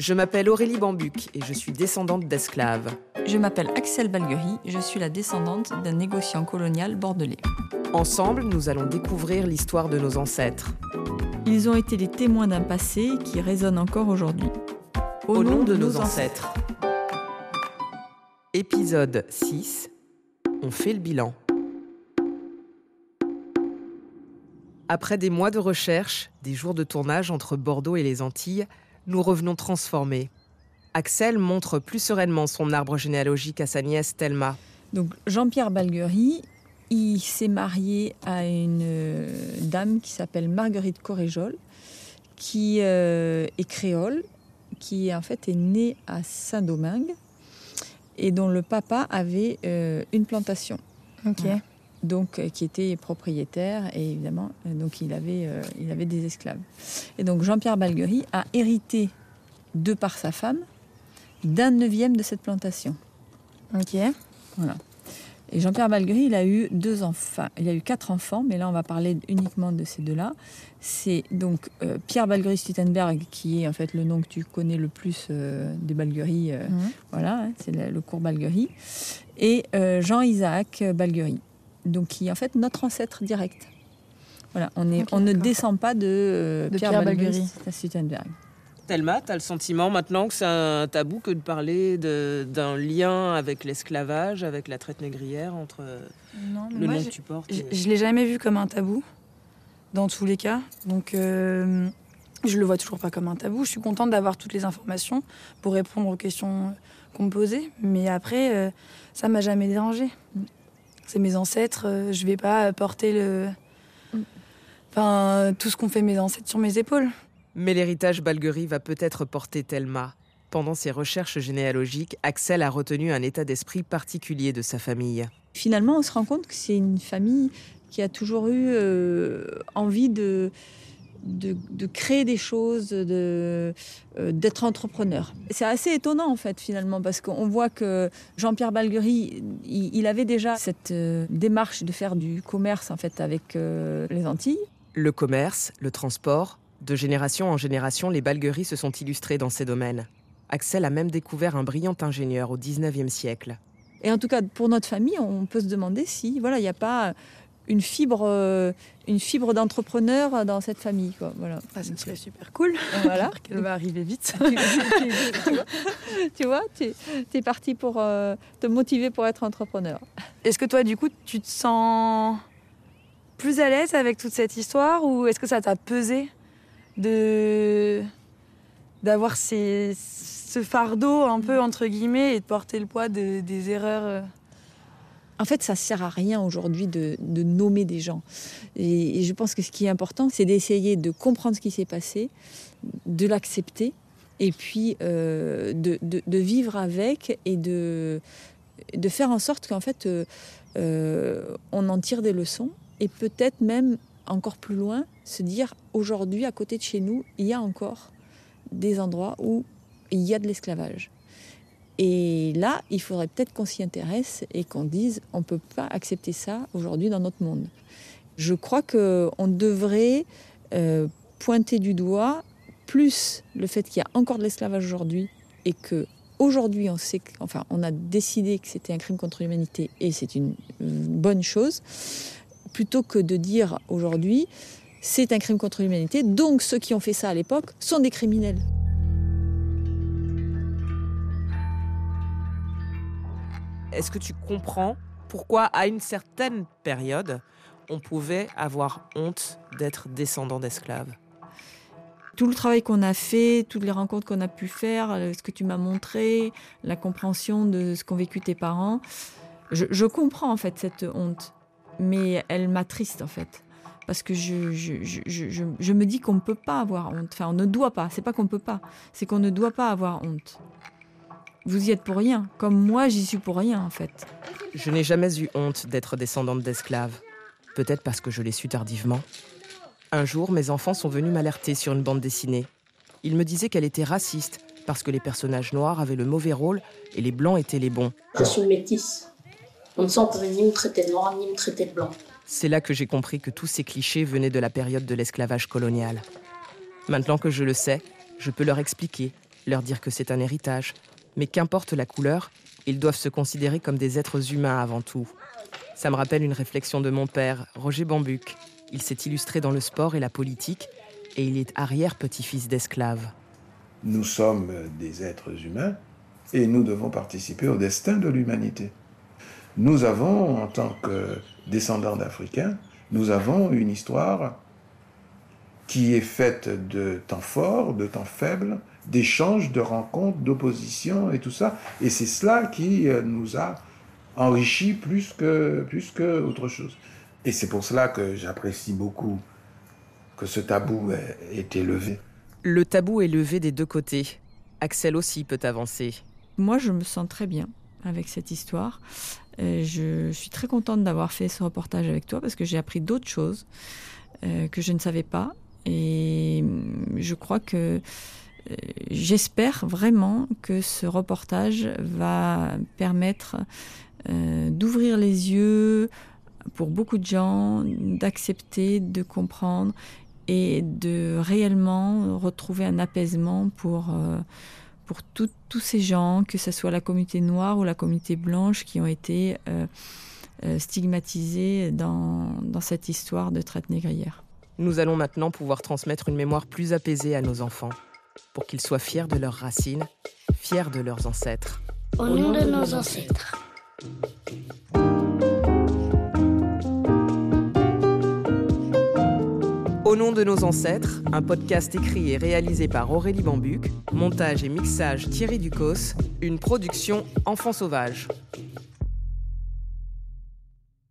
Je m'appelle Aurélie Bambuc et je suis descendante d'esclaves. Je m'appelle Axel Balguerie, je suis la descendante d'un négociant colonial bordelais. Ensemble, nous allons découvrir l'histoire de nos ancêtres. Ils ont été les témoins d'un passé qui résonne encore aujourd'hui. Au, nom, de, nos ancêtres. Épisode 6. On fait le bilan. Après des mois de recherche, des jours de tournage entre Bordeaux et les Antilles, nous revenons transformés. Axel montre plus sereinement son arbre généalogique à sa nièce Thelma. Donc Jean-Pierre Balguerie, il s'est marié à une euh, dame qui s'appelle Marguerite Coréjol, qui euh, est créole, qui en fait est née à Saint-Domingue et dont le papa avait euh, une plantation. Ok. Voilà. Donc, euh, qui était propriétaire et évidemment, euh, donc il avait, euh, il avait des esclaves. Et donc Jean-Pierre Balguerie a hérité, de par sa femme, d'un neuvième de cette plantation. Ok. Voilà. Et Jean-Pierre Balguerie, il a eu deux enfants, il a eu quatre enfants, mais là on va parler uniquement de ces deux-là. C'est donc euh, Pierre Balguerie Stuttenberg, qui est en fait le nom que tu connais le plus euh, des Balguerie, euh, Mhm. voilà, hein, c'est le, le cours Balguerie, et euh, Jean-Isaac Balguerie, donc qui est en fait notre ancêtre direct. Voilà, on, est, Ok, on ne descend pas de, euh, De Pierre, Pierre Balguerie Balguerie. Stuttenberg. Thelma, t'as le sentiment maintenant que c'est un tabou que de parler de- d'un lien avec l'esclavage, avec la traite négrière, entre Non, mais le moi, nom que tu portes je, et- je l'ai jamais vu comme un tabou, dans tous les cas. Donc, euh, je le vois toujours pas comme un tabou. Je suis contente d'avoir toutes les informations pour répondre aux questions qu'on me posait. Mais après, euh, ça m'a jamais dérangé. C'est mes ancêtres. euh, je vais pas porter le. Enfin, tout ce qu'ont fait mes ancêtres sur mes épaules. Mais l'héritage Balguerie va peut-être porter Thelma. Pendant ses recherches généalogiques, Axel a retenu un état d'esprit particulier de sa famille. Finalement, on se rend compte que c'est une famille qui a toujours eu euh, envie de, de, de créer des choses, de, euh, d'être entrepreneur. C'est assez étonnant en fait finalement parce qu'on voit que Jean-Pierre Balguerie, il, il avait déjà cette euh, démarche de faire du commerce en fait avec euh, les Antilles. Le commerce, le transport, de génération en génération, les Balgueries se sont illustrés dans ces domaines. Axel a même découvert un brillant ingénieur au 19e siècle. Et en tout cas, pour notre famille, on peut se demander si voilà, il n'y a pas une fibre, euh, une fibre d'entrepreneur dans cette famille. Quoi. Voilà. Ah, ce serait super cool. Voilà. qu'elle va arriver vite. tu, tu- tu vois, tu es parti pour euh, te motiver pour être entrepreneur. Est-ce que toi, du coup, tu te sens plus à l'aise avec toute cette histoire ou est-ce que ça t'a pesé de d'avoir ce fardeau un peu entre guillemets et de porter le poids de- des erreurs euh En fait, ça sert à rien aujourd'hui de, nommer des gens. Et, je pense que ce qui est important, c'est d'essayer de comprendre ce qui s'est passé, de l'accepter, et puis euh, de, vivre avec et de, de faire en sorte qu'en fait, euh, euh, on en tire des leçons et peut-être même encore plus loin, se dire aujourd'hui, à côté de chez nous, il y a encore des endroits où il y a de l'esclavage. Et là, il faudrait peut-être qu'on s'y intéresse et qu'on dise on ne peut pas accepter ça aujourd'hui dans notre monde. Je crois qu'on devrait euh, pointer du doigt plus le fait qu'il y a encore de l'esclavage aujourd'hui et que aujourd'hui on sait enfin on a décidé que c'était un crime contre l'humanité et c'est une bonne chose plutôt que de dire aujourd'hui c'est un crime contre l'humanité donc ceux qui ont fait ça à l'époque sont des criminels. Est-ce que tu comprends pourquoi, à une certaine période, on pouvait avoir honte d'être descendant d'esclaves? Tout le travail qu'on a fait, toutes les rencontres qu'on a pu faire, euh, ce que tu m'as montré, la compréhension de ce qu'ont vécu tes parents, je, comprends en fait cette honte, mais elle m'attriste en fait. Parce que je- je me dis qu'on ne peut pas avoir honte. Enfin, on ne doit pas. C'est pas qu'on ne peut pas. C'est qu'on ne doit pas avoir honte. Vous y êtes pour rien. Comme moi, j'y suis pour rien, en fait. Je n'ai jamais eu honte d'être descendante d'esclaves. Peut-être parce que je l'ai su tardivement. Un jour, mes enfants sont venus m'alerter sur une bande dessinée. Ils me disaient qu'elle était raciste parce que les personnages noirs avaient le mauvais rôle et les blancs étaient les bons. Je suis métisse. On peut ni me traiter de noir, ni me traiter de blanc. C'est là que j'ai compris que tous ces clichés venaient de la période de l'esclavage colonial. Maintenant que je le sais, je peux leur expliquer leur dire que c'est un héritage. Mais qu'importe la couleur, ils doivent se considérer comme des êtres humains avant tout. Ça me rappelle une réflexion de mon père, Roger Bambuc. Il s'est illustré dans le sport et la politique, et il est arrière-petit-fils d'esclaves. Nous sommes des êtres humains et nous devons participer au destin de l'humanité. Nous avons, en tant que descendants d'Africains, nous avons une histoire qui est faite de temps forts, de temps faibles, d'échanges, de rencontres, d'opposition et tout ça. Et c'est cela qui euh, nous a enrichis plus que, plus que autre chose. Et c'est pour cela que j'apprécie beaucoup que ce tabou ait été levé. Le tabou est levé des deux côtés. Axel aussi peut avancer. Moi, je me sens très bien avec cette histoire. Euh, je suis très contente d'avoir fait ce reportage avec toi parce que j'ai appris d'autres choses euh, que je ne savais pas. Et je crois que euh, j'espère vraiment que ce reportage va permettre d'ouvrir les yeux pour beaucoup de gens, d'accepter, de comprendre et de réellement retrouver un apaisement pour pour tous ces gens, que ce soit la communauté noire ou la communauté blanche, qui ont été euh, euh, stigmatisés dans, dans cette histoire de traite négrière. Nous allons maintenant pouvoir transmettre une mémoire plus apaisée à nos enfants, pour qu'ils soient fiers de leurs racines, fiers de leurs ancêtres. Au nom de nos ancêtres. Au nom de nos ancêtres, un podcast écrit et réalisé par Aurélie Bambuc, montage et mixage Thierry Ducos, une production Enfants sauvages.